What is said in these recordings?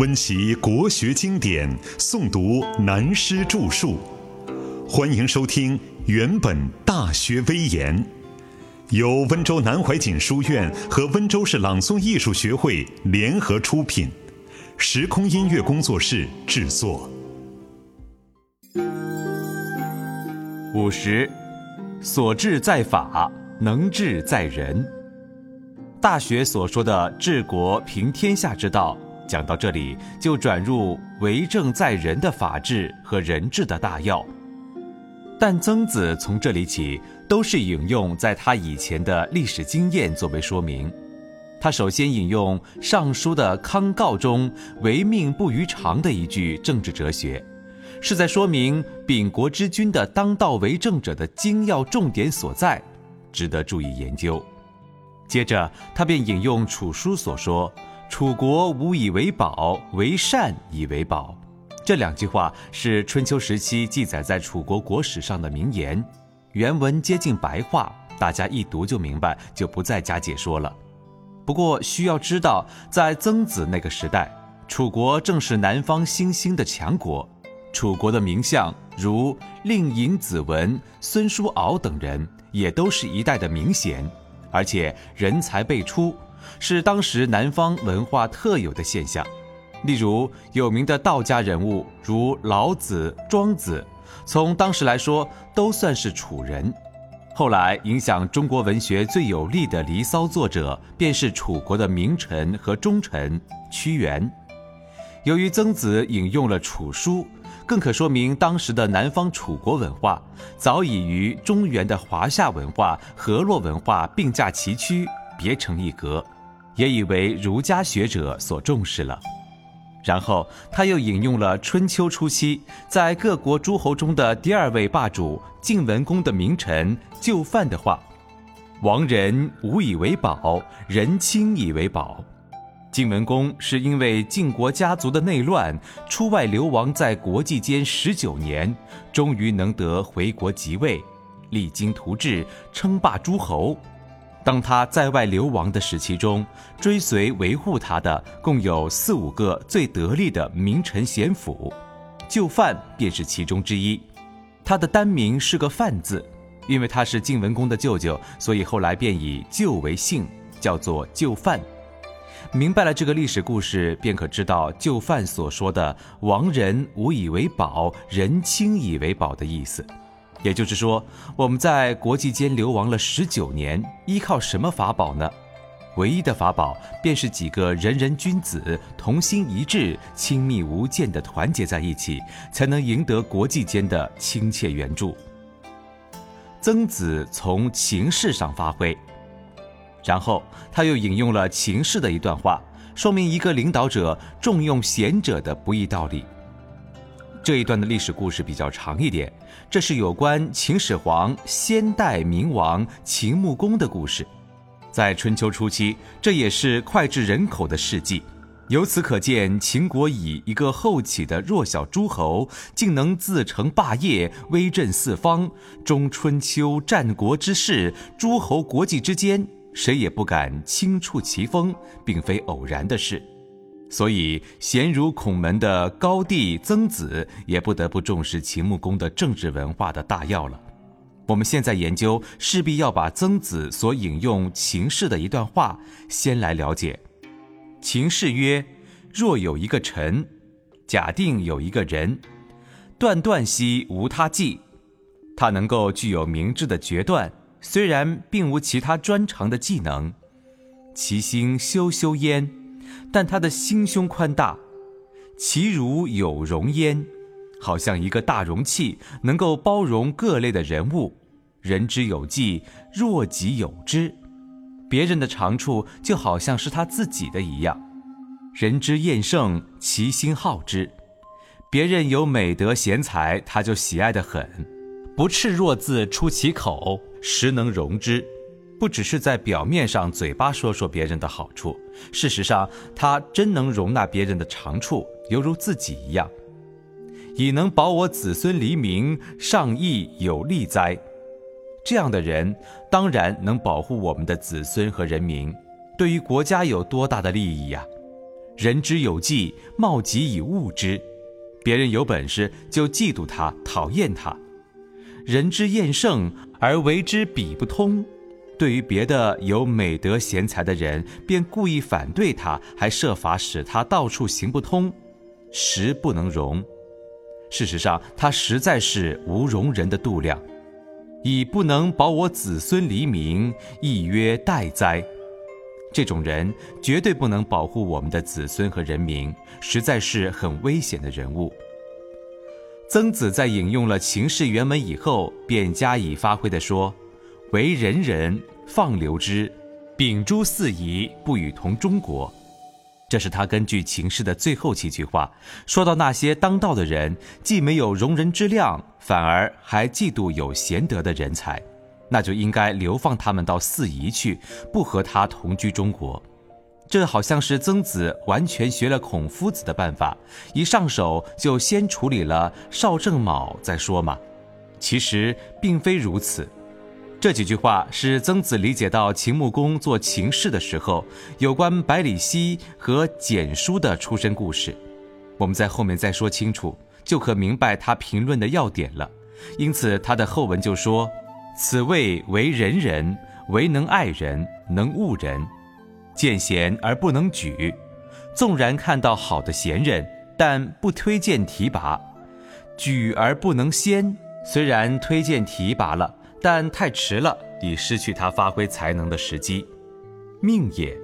温习国学经典，诵读南师著述。欢迎收听《原本大学威严》，由温州南怀瑾书院和温州市朗诵艺术学会联合出品，时空音乐工作室制作。五十，所治在法，能治在人。大学所说的治国平天下之道。讲到这里，就转入为政在人的法治和人治的大要。但曾子从这里起，都是引用在他以前的历史经验作为说明。他首先引用《尚书》的康诰中“唯命不于常”的一句政治哲学，是在说明秉国之君的当道为政者的精要重点所在，值得注意研究。接着，他便引用楚书所说。楚国无以为宝，为善以为宝。这两句话是春秋时期记载在楚国国史上的名言，原文接近白话，大家一读就明白，就不再加解说了。不过需要知道，在曾子那个时代，楚国正是南方新兴的强国，楚国的名相如令尹、子文、孙叔敖等人，也都是一代的名贤，而且人才辈出。是当时南方文化特有的现象，例如有名的道家人物如老子、庄子，从当时来说都算是楚人。后来影响中国文学最有力的《离骚》作者，便是楚国的名臣和忠臣屈原。由于曾子引用了楚书，更可说明当时的南方楚国文化早已与中原的华夏文化、河洛文化并驾齐驱。别成一格，也以为儒家学者所重视了。然后他又引用了春秋初期在各国诸侯中的第二位霸主晋文公的名臣就范的话：“亡人无以为宝，人亲以为宝。”晋文公是因为晋国家族的内乱，出外流亡在国际间十九年，终于能得回国即位，励精图治，称霸诸侯。当他在外流亡的时期中，追随维护他的共有四五个最得力的名臣贤辅，就范便是其中之一。他的单名是个范字，因为他是晋文公的舅舅，所以后来便以舅为姓，叫做旧范。明白了这个历史故事，便可知道旧范所说的“亡人无以为宝，人亲以为宝”的意思。也就是说，我们在国际间流亡了十九年，依靠什么法宝呢？唯一的法宝便是几个人人君子同心一致、亲密无间的团结在一起，才能赢得国际间的亲切援助。曾子从情势上发挥，然后他又引用了情势的一段话，说明一个领导者重用贤者的不易道理。这一段的历史故事比较长一点，这是有关秦始皇先代明王秦穆公的故事。在春秋初期，这也是脍炙人口的事迹。由此可见，秦国以一个后起的弱小诸侯，竟能自成霸业，威震四方。中春秋战国之势，诸侯国际之间，谁也不敢轻触其锋，并非偶然的事。所以，贤如孔门的高帝曾子也不得不重视秦穆公的政治文化的大要了。我们现在研究，势必要把曾子所引用秦氏的一段话先来了解。秦氏曰：“若有一个臣，假定有一个人，断断兮无他计，他能够具有明智的决断，虽然并无其他专长的技能，其心修修焉。”但他的心胸宽大，其如有容焉，好像一个大容器，能够包容各类的人物。人之有技，若己有之，别人的长处就好像是他自己的一样。人之厌胜，其心好之。别人有美德贤才，他就喜爱的很，不赤弱字出其口，实能容之。不只是在表面上嘴巴说说别人的好处，事实上他真能容纳别人的长处，犹如自己一样。以能保我子孙黎民，上义有利哉？这样的人当然能保护我们的子孙和人民，对于国家有多大的利益呀？人之有计，貌己以物之。别人有本事就嫉妒他，讨厌他；人之厌胜而为之比不通。对于别的有美德贤才的人，便故意反对他，还设法使他到处行不通，实不能容。事实上，他实在是无容人的度量，以不能保我子孙黎民，亦曰待哉。这种人绝对不能保护我们的子孙和人民，实在是很危险的人物。曾子在引用了秦氏原文以后，便加以发挥地说：“为人人，放流之，秉诸四夷，不与同中国。”这是他根据秦氏的最后几句话，说到那些当道的人，既没有容人之量，反而还嫉妒有贤德的人才。那就应该流放他们到四夷去，不和他同居中国。这好像是曾子完全学了孔夫子的办法，一上手就先处理了邵正卯再说嘛。其实并非如此。这几句话是曾子理解到秦穆公做秦氏的时候，有关百里奚和简书的出身故事。我们在后面再说清楚，就可明白他评论的要点了。因此他的后文就说。此谓为人人，唯能爱人，能恶人，见贤而不能举。纵然看到好的贤人，但不推荐提拔；举而不能先，虽然推荐提拔了，但太迟了，已失去他发挥才能的时机。命也，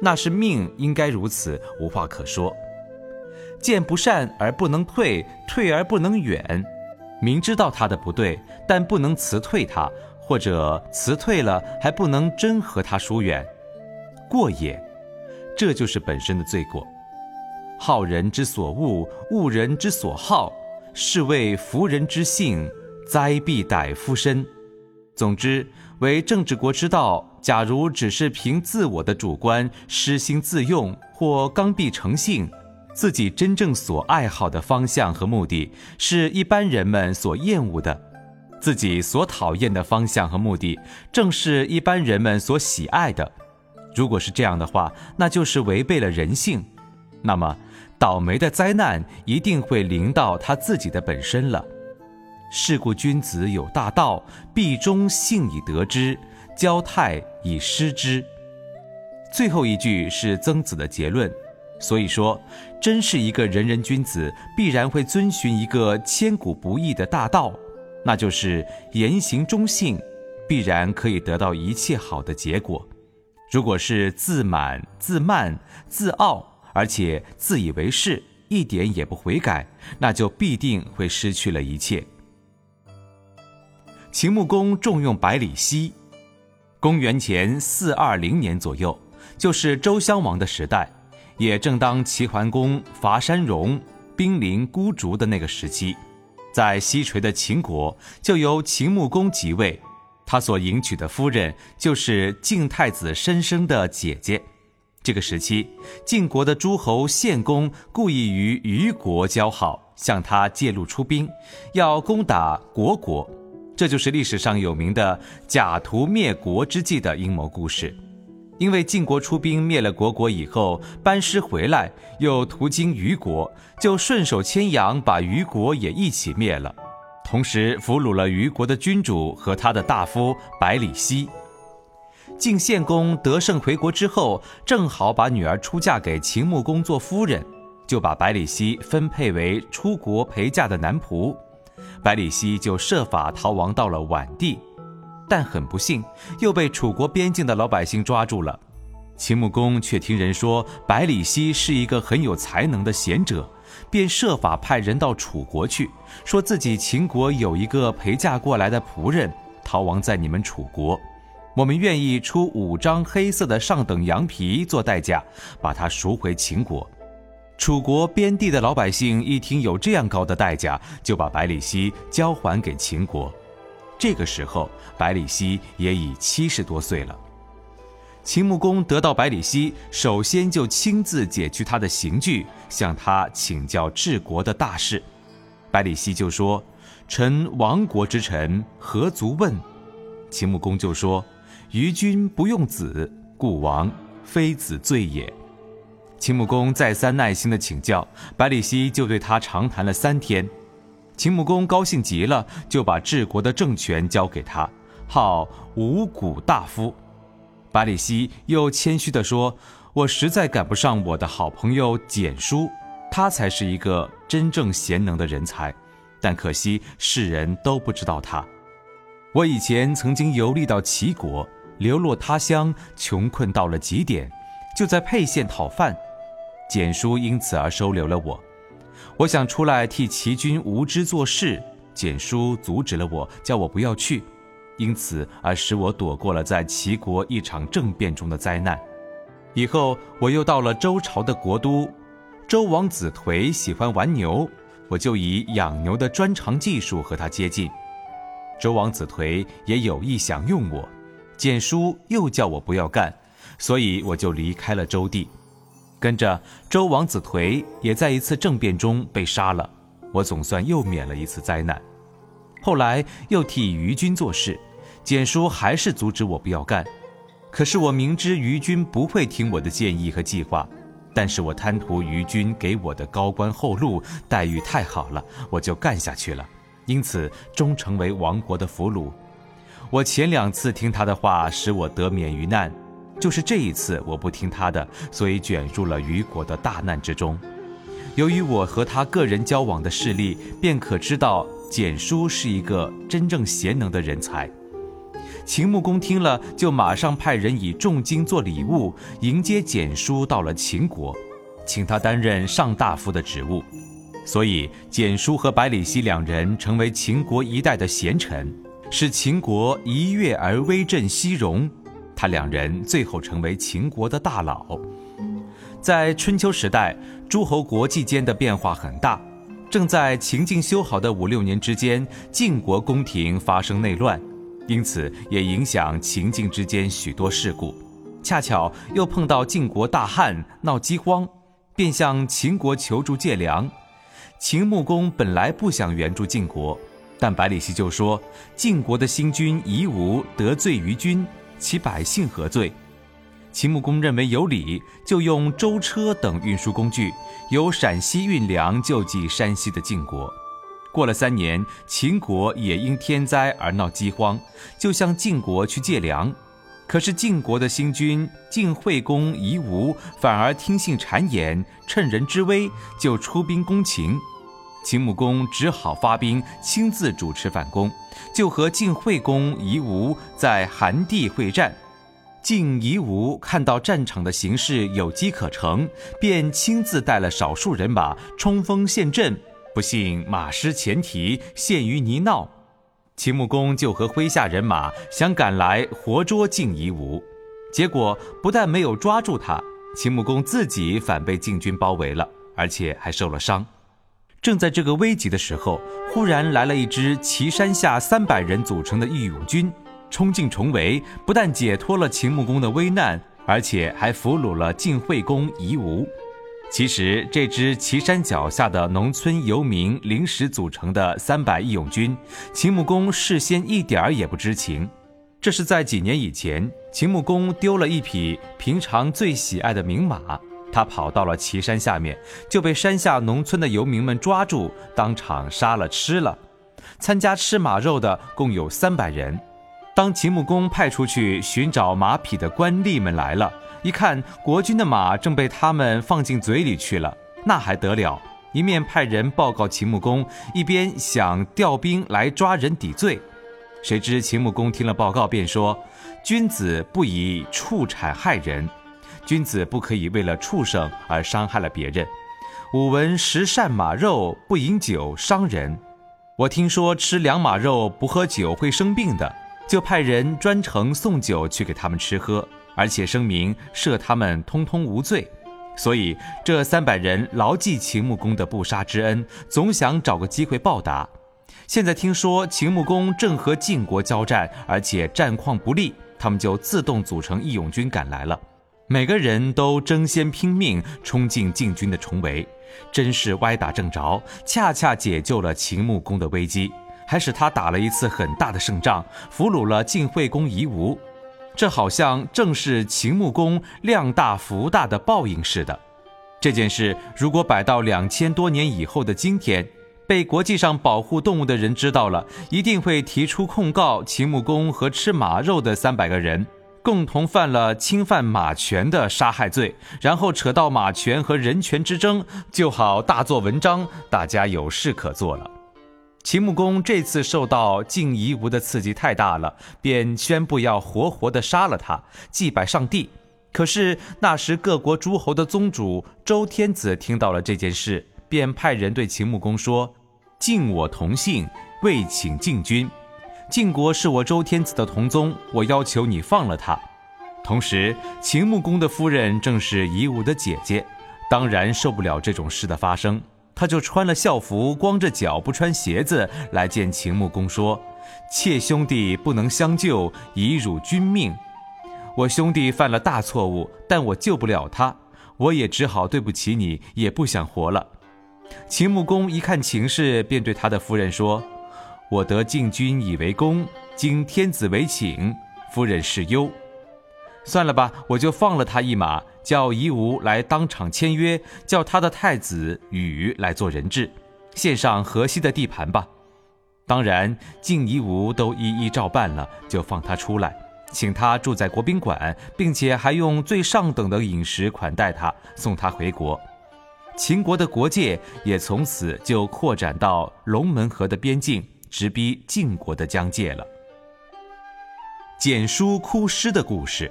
那是命，应该如此，无话可说。见不善而不能退，退而不能远。明知道他的不对，但不能辞退他，或者辞退了还不能真和他疏远，过也。这就是本身的罪过。好人之所恶，恶人之所好，是谓服人之性，灾必逮夫身。总之，为政治国之道，假如只是凭自我的主观失心自用，或刚愎成性。自己真正所爱好的方向和目的，是一般人们所厌恶的；自己所讨厌的方向和目的，正是一般人们所喜爱的。如果是这样的话，那就是违背了人性。那么，倒霉的灾难一定会临到他自己的本身了。是故君子有大道，必忠信以得之，交泰以失之。最后一句是曾子的结论。所以说，真是一个仁人君子，必然会遵循一个千古不易的大道，那就是言行忠信，必然可以得到一切好的结果。如果是自满、自慢、自傲，而且自以为是，一点也不悔改，那就必定会失去了一切。秦穆公重用百里奚，公元前四二零年左右，就是周襄王的时代。也正当齐桓公伐山戎、兵临孤竹的那个时期，在西陲的秦国就由秦穆公即位，他所迎娶的夫人就是晋太子申生的姐姐。这个时期，晋国的诸侯献公故意与虞国交好，向他借路出兵，要攻打虢国，这就是历史上有名的假途灭国之计的阴谋故事。因为晋国出兵灭了虢国以后，班师回来，又途经虞国，就顺手牵羊把虞国也一起灭了，同时俘虏了虞国的君主和他的大夫百里奚。晋献公得胜回国之后，正好把女儿出嫁给秦穆公做夫人，就把百里奚分配为出国陪嫁的男仆，百里奚就设法逃亡到了宛地。但很不幸，又被楚国边境的老百姓抓住了。秦穆公却听人说百里奚是一个很有才能的贤者，便设法派人到楚国去，说自己秦国有一个陪嫁过来的仆人逃亡在你们楚国，我们愿意出五张黑色的上等羊皮做代价，把他赎回秦国。楚国边地的老百姓一听有这样高的代价，就把百里奚交还给秦国。这个时候，百里奚也已七十多岁了。秦穆公得到百里奚，首先就亲自解去他的刑具，向他请教治国的大事。百里奚就说：“臣亡国之臣，何足问？”秦穆公就说：“于君不用子，故亡，非子罪也。”秦穆公再三耐心的请教，百里奚就对他长谈了三天。秦穆公高兴极了，就把治国的政权交给他，号五谷大夫。百里奚又谦虚地说：“我实在赶不上我的好朋友简叔，他才是一个真正贤能的人才，但可惜世人都不知道他。我以前曾经游历到齐国，流落他乡，穷困到了极点，就在沛县讨饭，简叔因此而收留了我。”我想出来替齐军无知做事，简叔阻止了我，叫我不要去，因此而使我躲过了在齐国一场政变中的灾难。以后我又到了周朝的国都，周王子颓喜欢玩牛，我就以养牛的专长技术和他接近。周王子颓也有意想用我，简叔又叫我不要干，所以我就离开了周地。跟着周王子颓也在一次政变中被杀了，我总算又免了一次灾难。后来又替于军做事，简叔还是阻止我不要干。可是我明知于军不会听我的建议和计划，但是我贪图于军给我的高官厚禄待遇太好了，我就干下去了，因此终成为亡国的俘虏。我前两次听他的话，使我得免于难。就是这一次，我不听他的，所以卷入了虞国的大难之中。由于我和他个人交往的事例，便可知道简叔是一个真正贤能的人才。秦穆公听了，就马上派人以重金做礼物迎接简叔到了秦国，请他担任上大夫的职务。所以，简叔和百里奚两人成为秦国一代的贤臣，使秦国一跃而威震西戎。两人最后成为秦国的大佬。在春秋时代，诸侯国际间的变化很大。正在秦晋修好的五六年之间，晋国宫廷发生内乱，因此也影响秦晋之间许多事故。恰巧又碰到晋国大旱，闹饥荒，便向秦国求助借粮。秦穆公本来不想援助晋国，但百里奚就说：“晋国的新君夷吾得罪于君。”其百姓何罪？秦穆公认为有理，就用舟车等运输工具，由陕西运粮救济山西的晋国。过了三年，秦国也因天灾而闹饥荒，就向晋国去借粮。可是晋国的新君晋惠公夷吾反而听信谗言，趁人之危就出兵攻秦。秦穆公只好发兵，亲自主持反攻，就和晋惠公夷吾在韩地会战。晋夷吾看到战场的形势有机可乘，便亲自带了少数人马冲锋陷阵，不幸马失前蹄，陷于泥淖。秦穆公就和麾下人马想赶来活捉晋夷吾，结果不但没有抓住他，秦穆公自己反被晋军包围了，而且还受了伤。正在这个危急的时候，忽然来了一支岐山下三百人组成的义勇军，冲进重围，不但解脱了秦穆公的危难，而且还俘虏了晋惠公夷吾。其实，这支岐山脚下的农村游民临时组成的三百义勇军，秦穆公事先一点儿也不知情。这是在几年以前，秦穆公丢了一匹平常最喜爱的名马。他跑到了岐山下面，就被山下农村的游民们抓住，当场杀了吃了。参加吃马肉的共有三百人。当秦穆公派出去寻找马匹的官吏们来了，一看国君的马正被他们放进嘴里去了，那还得了？一面派人报告秦穆公，一边想调兵来抓人抵罪。谁知秦穆公听了报告，便说：“君子不以畜产害人。”君子不可以为了畜生而伤害了别人。吾闻食善马肉，不饮酒伤人。我听说吃良马肉不喝酒会生病的，就派人专程送酒去给他们吃喝，而且声明赦他们通通无罪。所以这三百人牢记秦穆公的不杀之恩，总想找个机会报答。现在听说秦穆公正和晋国交战，而且战况不利，他们就自动组成义勇军赶来了。每个人都争先拼命冲进晋军的重围，真是歪打正着，恰恰解救了秦穆公的危机，还使他打了一次很大的胜仗，俘虏了晋惠公夷吾。这好像正是秦穆公量大福大的报应似的。这件事如果摆到两千多年以后的今天，被国际上保护动物的人知道了，一定会提出控告秦穆公和吃马肉的三百个人。共同犯了侵犯马权的杀害罪，然后扯到马权和人权之争，就好大做文章，大家有事可做了。秦穆公这次受到晋夷吾的刺激太大了，便宣布要活活的杀了他，祭拜上帝。可是那时各国诸侯的宗主周天子听到了这件事，便派人对秦穆公说：“晋我同姓，未请晋君。”晋国是我周天子的同宗，我要求你放了他。同时，秦穆公的夫人正是夷吾的姐姐，当然受不了这种事的发生，他就穿了校服，光着脚不穿鞋子来见秦穆公，说：“妾兄弟不能相救，以辱君命。我兄弟犯了大错误，但我救不了他，我也只好对不起你，也不想活了。”秦穆公一看情势，便对他的夫人说。我得晋君以为公，经天子为请，夫人是忧。算了吧，我就放了他一马，叫夷吾来当场签约，叫他的太子禹来做人质，献上河西的地盘吧。当然，晋夷吾都一一照办了，就放他出来，请他住在国宾馆，并且还用最上等的饮食款待他，送他回国。秦国的国界也从此就扩展到龙门河的边境。直逼晋国的疆界了。简书哭师的故事。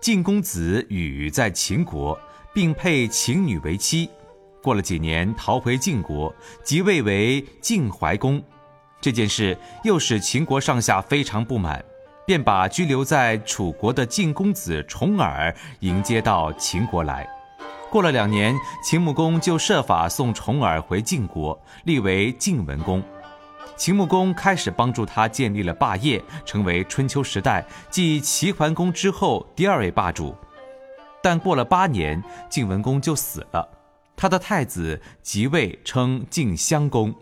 晋公子羽在秦国，并配秦女为妻，过了几年逃回晋国，即位为晋怀公。这件事又使秦国上下非常不满，便把居留在楚国的晋公子重耳迎接到秦国来。过了两年，秦穆公就设法送重耳回晋国，立为晋文公。秦穆公开始帮助他建立了霸业，成为春秋时代继齐桓公之后第二位霸主。但过了八年，晋文公就死了，他的太子即位，称晋襄公。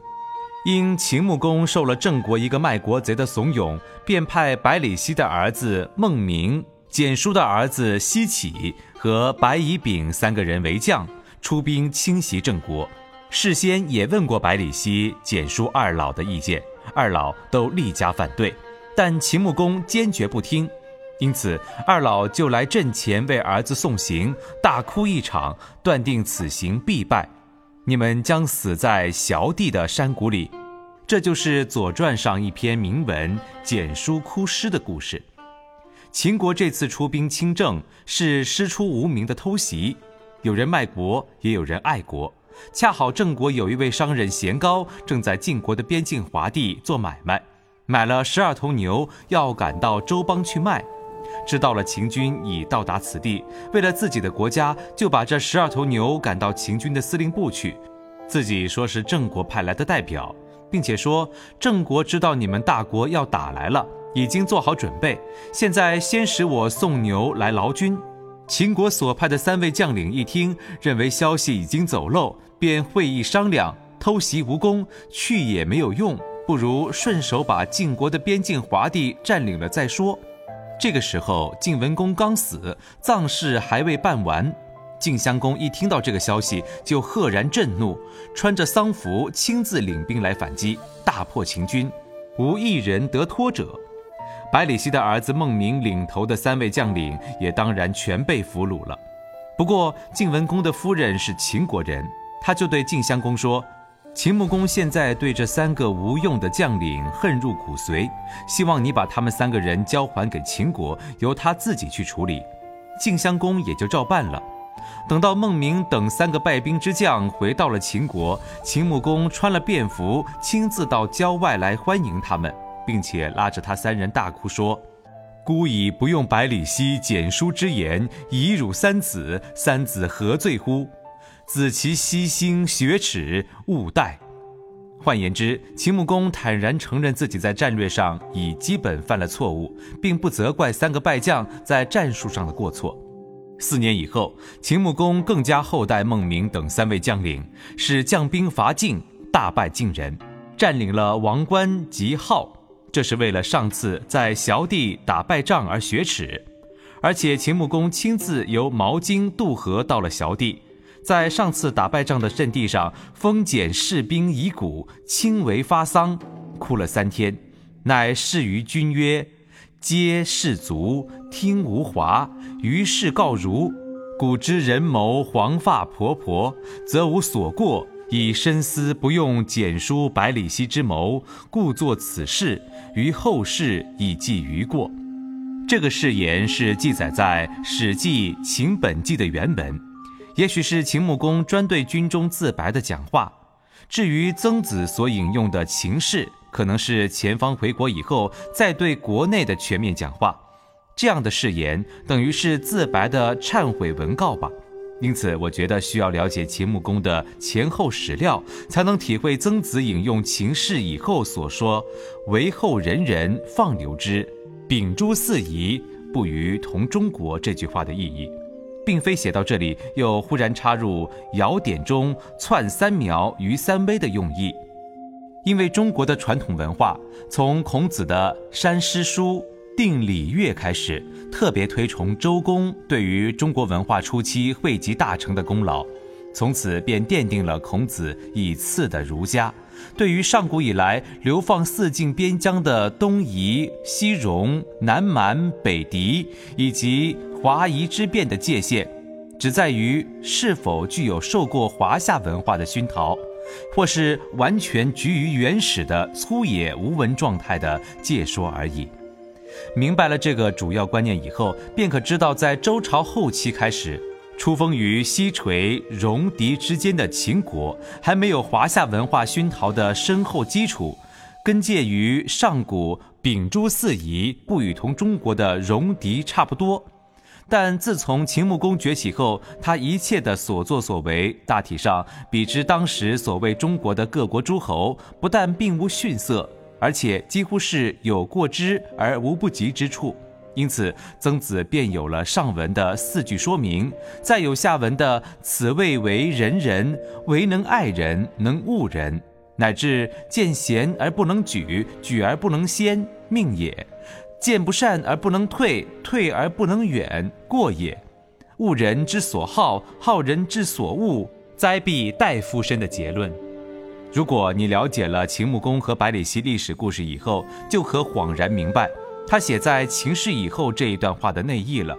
因秦穆公受了郑国一个卖国贼的怂恿，便派百里奚的儿子孟明、简叔的儿子奚启和白乙丙三个人为将，出兵侵袭郑国。事先也问过百里奚、简叔二老的意见，二老都力加反对，但秦穆公坚决不听，因此二老就来阵前为儿子送行，大哭一场，断定此行必败，你们将死在萧地的山谷里。这就是《左传》上一篇铭文《简叔哭师》的故事。秦国这次出兵亲郑，是师出无名的偷袭，有人卖国，也有人爱国。恰好郑国有一位商人贤高，正在晋国的边境华地做买卖，买了十二头牛，要赶到周邦去卖。知道了秦军已到达此地，为了自己的国家，就把这十二头牛赶到秦军的司令部去，自己说是郑国派来的代表，并且说郑国知道你们大国要打来了，已经做好准备，现在先使我送牛来劳军。秦国所派的三位将领一听，认为消息已经走漏，便会议商量：偷袭无功，去也没有用，不如顺手把晋国的边境华地占领了再说。这个时候，晋文公刚死，葬事还未办完。晋襄公一听到这个消息，就赫然震怒，穿着丧服，亲自领兵来反击，大破秦军，无一人得脱者。百里奚的儿子孟明领头的三位将领也当然全被俘虏了。不过晋文公的夫人是秦国人，他就对晋襄公说：“秦穆公现在对这三个无用的将领恨入骨髓，希望你把他们三个人交还给秦国，由他自己去处理。”晋襄公也就照办了。等到孟明等三个败兵之将回到了秦国，秦穆公穿了便服，亲自到郊外来欢迎他们。并且拉着他三人大哭说：“孤以不用百里奚、简书之言，以辱三子，三子何罪乎？子其悉心学耻，勿待。”换言之，秦穆公坦然承认自己在战略上已基本犯了错误，并不责怪三个败将在战术上的过错。四年以后，秦穆公更加厚待孟明等三位将领，使将兵伐晋，大败晋人，占领了王关及号。这是为了上次在萧地打败仗而雪耻，而且秦穆公亲自由毛荆渡河到了萧地，在上次打败仗的阵地上封简士兵遗骨，亲为发丧，哭了三天，乃示于君曰：“皆士卒，听吾华。于是告如：古之人谋黄发婆婆，则无所过。以深思不用简书百里奚之谋，故作此事，于后世以记于过。”这个誓言是记载在《史记·秦本纪》的原文，也许是秦穆公专对军中自白的讲话。至于曾子所引用的秦氏，可能是前方回国以后再对国内的全面讲话。这样的誓言等于是自白的忏悔文告吧。因此，我觉得需要了解秦穆公的前后史料，才能体会曾子引用秦氏以后所说“为后人人放流之”。秉诸四夷，不与同中国这句话的意义，并非写到这里又忽然插入尧典中篡三苗于三危的用意。因为中国的传统文化，从孔子的山师书定礼乐开始，特别推崇周公对于中国文化初期汇集大成的功劳，从此便奠定了孔子以次的儒家。对于上古以来流放四境边疆的东夷、西戎、南蛮、北狄以及华夷之变的界限，只在于是否具有受过华夏文化的熏陶，或是完全居于原始的粗野无闻状态的界说而已。明白了这个主要观念以后，便可知道，在周朝后期开始。出封于西陲、戎狄之间的秦国，还没有华夏文化熏陶的深厚基础，跟介于上古秉诸四夷、不与同中国的戎狄差不多。但自从秦穆公崛起后，他一切的所作所为，大体上比之当时所谓中国的各国诸侯，不但并无逊色，而且几乎是有过之而无不及之处。因此，曾子便有了上文的四句说明，再有下文的“此谓为人人，唯能爱人，能恶人”，乃至“见贤而不能举，举而不能先，命也；见不善而不能退，退而不能远，过也；恶人之所好，好人之所恶，灾必待夫身”的结论。如果你了解了秦穆公和百里奚历史故事以后，就可恍然明白。他写在秦氏以后这一段话的内意了。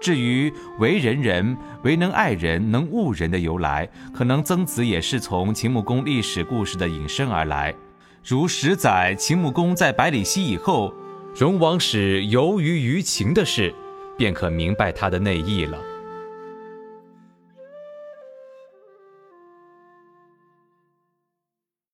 至于为人人，唯能爱人，能恶人的由来，可能曾子也是从秦穆公历史故事的引申而来。如十载秦穆公在百里奚以后，荣王使由于于秦的事，便可明白他的内意了。